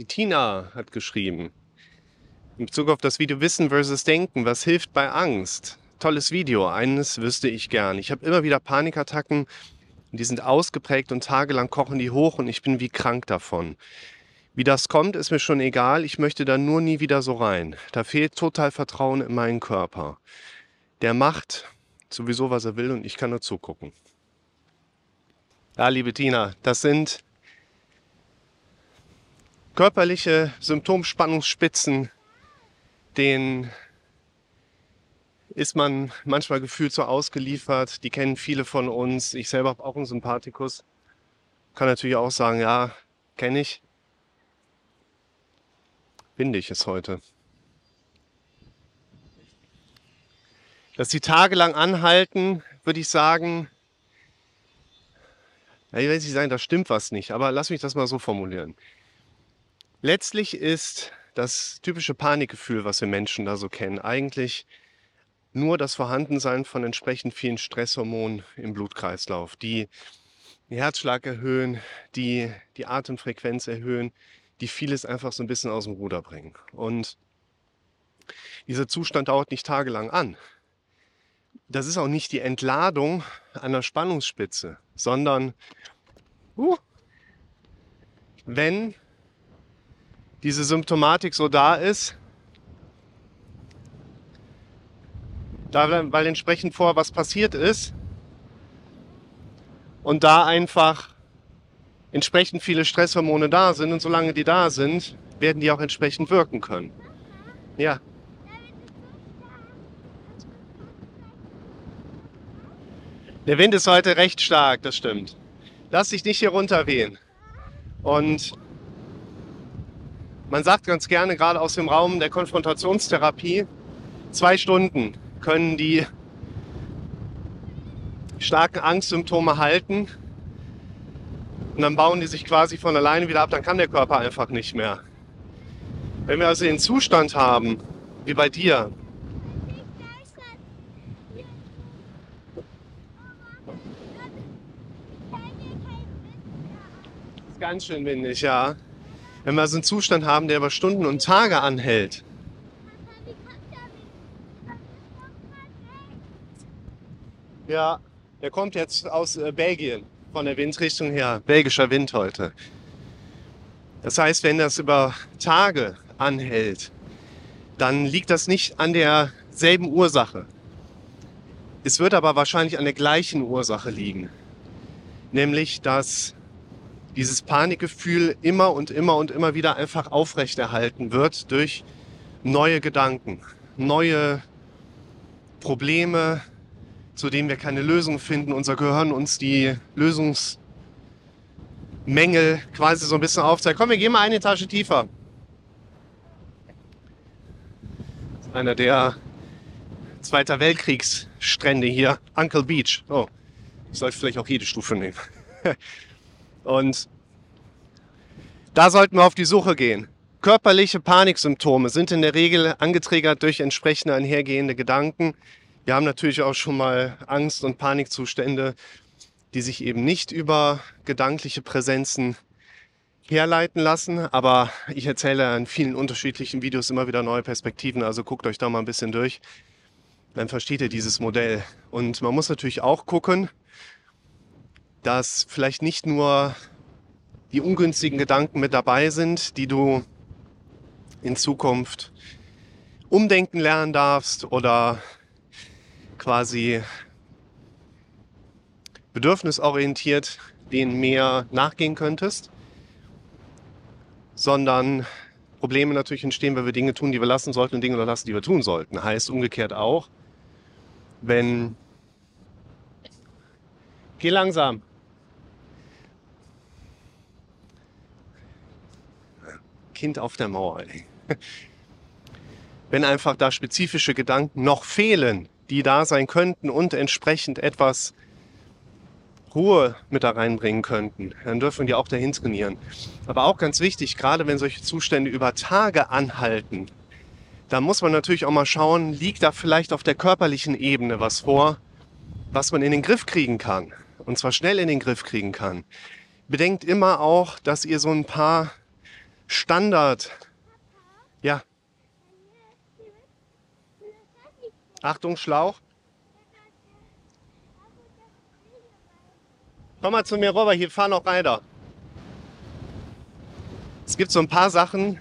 Die Tina hat geschrieben, in Bezug auf das Video Wissen versus Denken, was hilft bei Angst? Tolles Video, eines wüsste ich gern. Ich habe immer wieder Panikattacken, die sind ausgeprägt und tagelang kochen die hoch und ich bin wie krank davon. Wie das kommt, ist mir schon egal, ich möchte da nur nie wieder so rein. Da fehlt total Vertrauen in meinen Körper. Der macht sowieso, was er will und ich kann nur zugucken. Ja, liebe Tina, das sind körperliche Symptomspannungsspitzen, denen ist man manchmal gefühlt so ausgeliefert. Die kennen viele von uns. Ich selber habe auch einen Sympathikus. Kann natürlich auch sagen, ja, kenne ich. Ich es heute. Dass die tagelang anhalten, würde ich sagen, ja, ich will nicht sagen, da stimmt was nicht, aber lass mich das mal so formulieren. Letztlich ist das typische Panikgefühl, was wir Menschen da so kennen, eigentlich nur das Vorhandensein von entsprechend vielen Stresshormonen im Blutkreislauf, die den Herzschlag erhöhen, die die Atemfrequenz erhöhen, die vieles einfach so ein bisschen aus dem Ruder bringen. Und dieser Zustand dauert nicht tagelang an. Das ist auch nicht die Entladung einer Spannungsspitze, sondern uh, wenn diese Symptomatik so da ist, da, weil entsprechend vorher was passiert ist und da einfach entsprechend viele Stresshormone da sind und solange die da sind, werden die auch entsprechend wirken können. Ja. Der Wind ist heute recht stark, das stimmt. Lass dich nicht hier runterwehen. Und man sagt ganz gerne, gerade aus dem Raum der Konfrontationstherapie, zwei Stunden können die starken Angstsymptome halten. Und dann bauen die sich quasi von alleine wieder ab, dann kann der Körper einfach nicht mehr. Wenn wir also den Zustand haben, wie bei dir, ganz schön windig, ja. Wenn wir also einen Zustand haben, der über Stunden und Tage anhält, Ja, der kommt jetzt aus äh, Belgien von der Windrichtung her. Belgischer Wind heute. Das heißt, wenn das über Tage anhält, dann liegt das nicht an derselben Ursache. Es wird aber wahrscheinlich an der gleichen Ursache liegen. Nämlich, dass dieses Panikgefühl immer und immer und immer wieder einfach aufrechterhalten wird durch neue Gedanken, neue Probleme, zu denen wir keine Lösung finden. Unser Gehirn uns die Lösungsmängel quasi so ein bisschen aufzeigt. Komm, wir gehen mal eine Etage tiefer. Einer der Zweiter Weltkriegsstrände hier, Uncle Beach. Oh, ich sollte vielleicht auch jede Stufe nehmen. Und da sollten wir auf die Suche gehen. Körperliche Paniksymptome sind in der Regel angetriggert durch entsprechende einhergehende Gedanken, wir haben natürlich auch schon mal Angst- und Panikzustände, die sich eben nicht über gedankliche Präsenzen herleiten lassen. Aber ich erzähle in vielen unterschiedlichen Videos immer wieder neue Perspektiven. Also guckt euch da mal ein bisschen durch. Dann versteht ihr dieses Modell. Und man muss natürlich auch gucken, dass vielleicht nicht nur die ungünstigen Gedanken mit dabei sind, die du in Zukunft umdenken lernen darfst oder quasi bedürfnisorientiert denen mehr nachgehen könntest, sondern Probleme natürlich entstehen, weil wir Dinge tun, die wir lassen sollten und Dinge lassen, die wir tun sollten. Heißt umgekehrt auch, wenn Geh langsam. Kind auf der Mauer. Wenn einfach da spezifische Gedanken noch fehlen, die da sein könnten und entsprechend etwas Ruhe mit da reinbringen könnten, dann dürfen die auch dahin trainieren. Aber auch ganz wichtig, gerade wenn solche Zustände über Tage anhalten, da muss man natürlich auch mal schauen, liegt da vielleicht auf der körperlichen Ebene was vor, was man in den Griff kriegen kann. Und zwar schnell in den Griff kriegen kann. Bedenkt immer auch, dass ihr so ein paar Standard. Ja. Achtung, Schlauch. Komm mal zu mir rüber, hier fahren noch Reiter. Es gibt so ein paar Sachen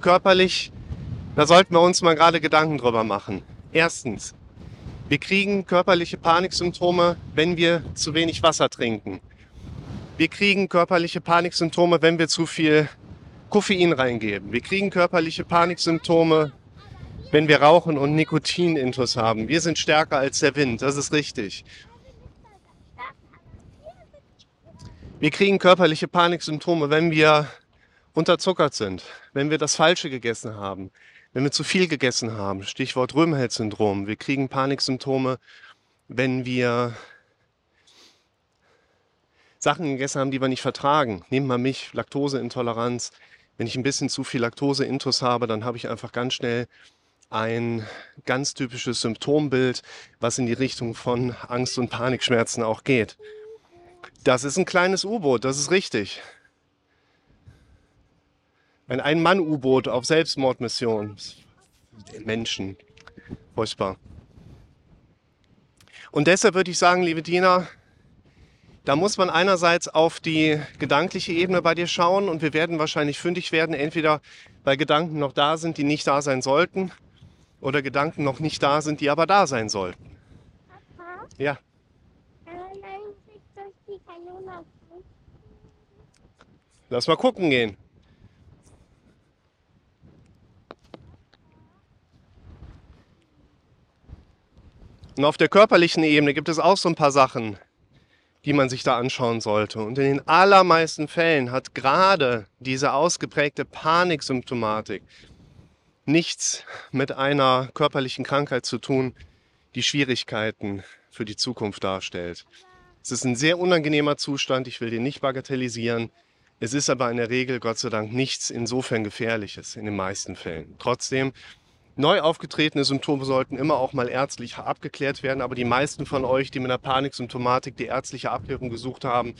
körperlich, da sollten wir uns mal gerade Gedanken drüber machen. Erstens, wir kriegen körperliche Paniksymptome, wenn wir zu wenig Wasser trinken. Wir kriegen körperliche Paniksymptome, wenn wir zu viel Koffein reingeben. Wir kriegen körperliche Paniksymptome, wenn wir rauchen und Nikotinintus haben. Wir sind stärker als der Wind, das ist richtig. Wir kriegen körperliche Paniksymptome, wenn wir unterzuckert sind, wenn wir das Falsche gegessen haben, wenn wir zu viel gegessen haben. Stichwort Röhmheld-Syndrom. Wir kriegen Paniksymptome, wenn wir Sachen gegessen haben, die wir nicht vertragen. Nehmen wir mich, Laktoseintoleranz. Wenn ich ein bisschen zu viel Laktoseintus habe, dann habe ich einfach ganz schnell ein ganz typisches Symptombild, was in die Richtung von Angst- und Panikschmerzen auch geht. Das ist ein kleines U-Boot, das ist richtig. Ein Ein-Mann-U-Boot auf Selbstmordmission. Menschen. Furchtbar. Und deshalb würde ich sagen, liebe Dina, da muss man einerseits auf die gedankliche Ebene bei dir schauen und wir werden wahrscheinlich fündig werden, entweder weil Gedanken noch da sind, die nicht da sein sollten, oder Gedanken noch nicht da sind, die aber da sein sollten. Papa, Ja, lass mal gucken gehen. Und auf der körperlichen Ebene gibt es auch so ein paar Sachen, die man sich da anschauen sollte. Und in den allermeisten Fällen hat gerade diese ausgeprägte Paniksymptomatik nichts mit einer körperlichen Krankheit zu tun, die Schwierigkeiten für die Zukunft darstellt. Es ist ein sehr unangenehmer Zustand, ich will den nicht bagatellisieren. Es ist aber in der Regel, Gott sei Dank, nichts insofern Gefährliches in den meisten Fällen. Trotzdem, neu aufgetretene Symptome sollten immer auch mal ärztlich abgeklärt werden, aber die meisten von euch, die mit einer Paniksymptomatik die ärztliche Abklärung gesucht haben,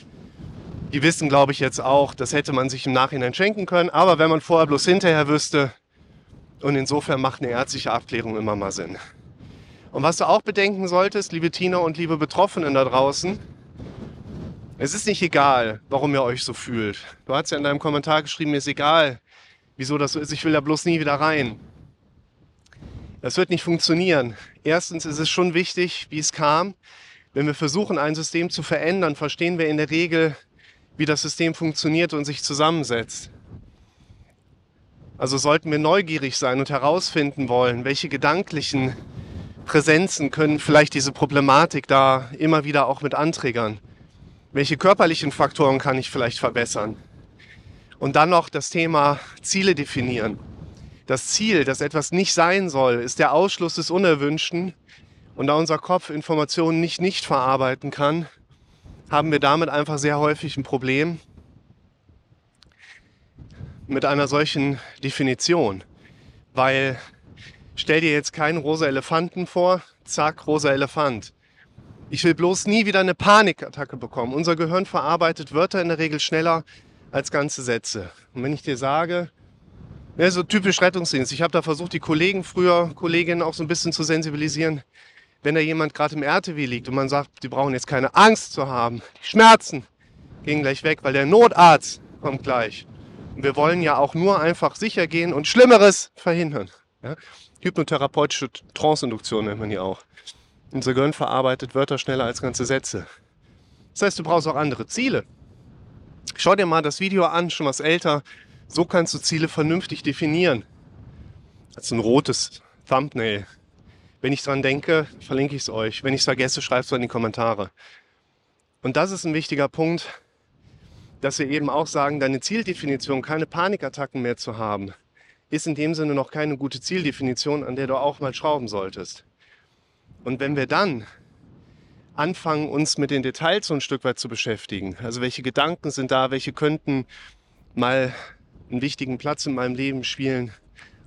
die wissen, glaube ich, jetzt auch, das hätte man sich im Nachhinein schenken können, aber wenn man vorher bloß hinterher wüsste, und insofern macht eine ärztliche Abklärung immer mal Sinn. Und was du auch bedenken solltest, liebe Tina und liebe Betroffenen da draußen, es ist nicht egal, warum ihr euch so fühlt. Du hast ja in deinem Kommentar geschrieben, mir ist egal, wieso das so ist, ich will da bloß nie wieder rein. Das wird nicht funktionieren. Erstens ist es schon wichtig, wie es kam. Wenn wir versuchen, ein System zu verändern, verstehen wir in der Regel, wie das System funktioniert und sich zusammensetzt. Also sollten wir neugierig sein und herausfinden wollen, welche gedanklichen Präsenzen können vielleicht diese Problematik da immer wieder auch mit antriggern. Welche körperlichen Faktoren kann ich vielleicht verbessern? Und dann noch das Thema Ziele definieren. Das Ziel, dass etwas nicht sein soll, ist der Ausschluss des Unerwünschten. Und da unser Kopf Informationen nicht nicht verarbeiten kann, haben wir damit einfach sehr häufig ein Problem mit einer solchen Definition. Weil stell dir jetzt keinen rosa Elefanten vor, zack, rosa Elefant. Ich will bloß nie wieder eine Panikattacke bekommen. Unser Gehirn verarbeitet Wörter in der Regel schneller als ganze Sätze. Und wenn ich dir sage, ja, so typisch Rettungsdienst, ich habe da versucht, die Kollegen früher, Kolleginnen auch so ein bisschen zu sensibilisieren, wenn da jemand gerade im RTW liegt und man sagt, die brauchen jetzt keine Angst zu haben, die Schmerzen gehen gleich weg, weil der Notarzt kommt gleich. Und wir wollen ja auch nur einfach sicher gehen und Schlimmeres verhindern. Ja? Hypnotherapeutische Tranceinduktion nennt man die auch. Unser Gehirn verarbeitet Wörter schneller als ganze Sätze. Das heißt, du brauchst auch andere Ziele. Schau dir mal das Video an, schon was älter. So kannst du Ziele vernünftig definieren. Als ein rotes Thumbnail. Wenn ich dran denke, verlinke ich es euch. Wenn ich es vergesse, schreibt es in die Kommentare. Und das ist ein wichtiger Punkt, dass wir eben auch sagen, deine Zieldefinition, keine Panikattacken mehr zu haben, ist in dem Sinne noch keine gute Zieldefinition, an der du auch mal schrauben solltest. Und wenn wir dann anfangen, uns mit den Details so ein Stück weit zu beschäftigen, also welche Gedanken sind da, welche könnten mal einen wichtigen Platz in meinem Leben spielen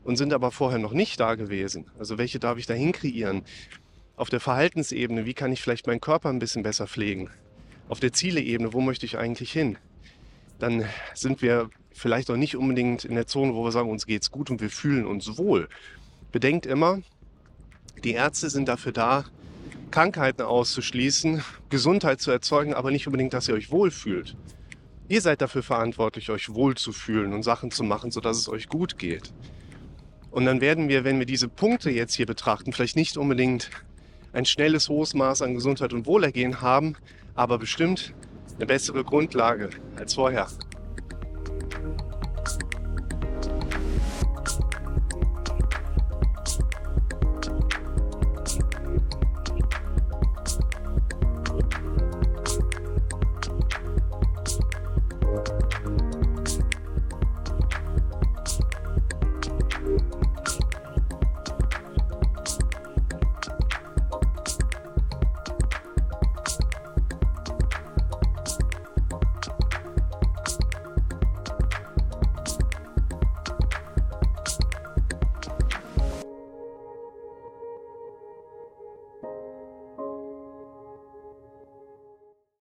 und sind aber vorher noch nicht da gewesen. Also welche darf ich dahin kreieren? Auf der Verhaltensebene, wie kann ich vielleicht meinen Körper ein bisschen besser pflegen? Auf der Zieleebene, wo möchte ich eigentlich hin? Dann sind wir vielleicht auch nicht unbedingt in der Zone, wo wir sagen, uns geht's gut und wir fühlen uns wohl. Bedenkt immer, die Ärzte sind dafür da, Krankheiten auszuschließen, Gesundheit zu erzeugen, aber nicht unbedingt, dass ihr euch wohlfühlt. Ihr seid dafür verantwortlich, euch wohlzufühlen und Sachen zu machen, sodass es euch gut geht. Und dann werden wir, wenn wir diese Punkte jetzt hier betrachten, vielleicht nicht unbedingt ein schnelles, hohes Maß an Gesundheit und Wohlergehen haben, aber bestimmt eine bessere Grundlage als vorher.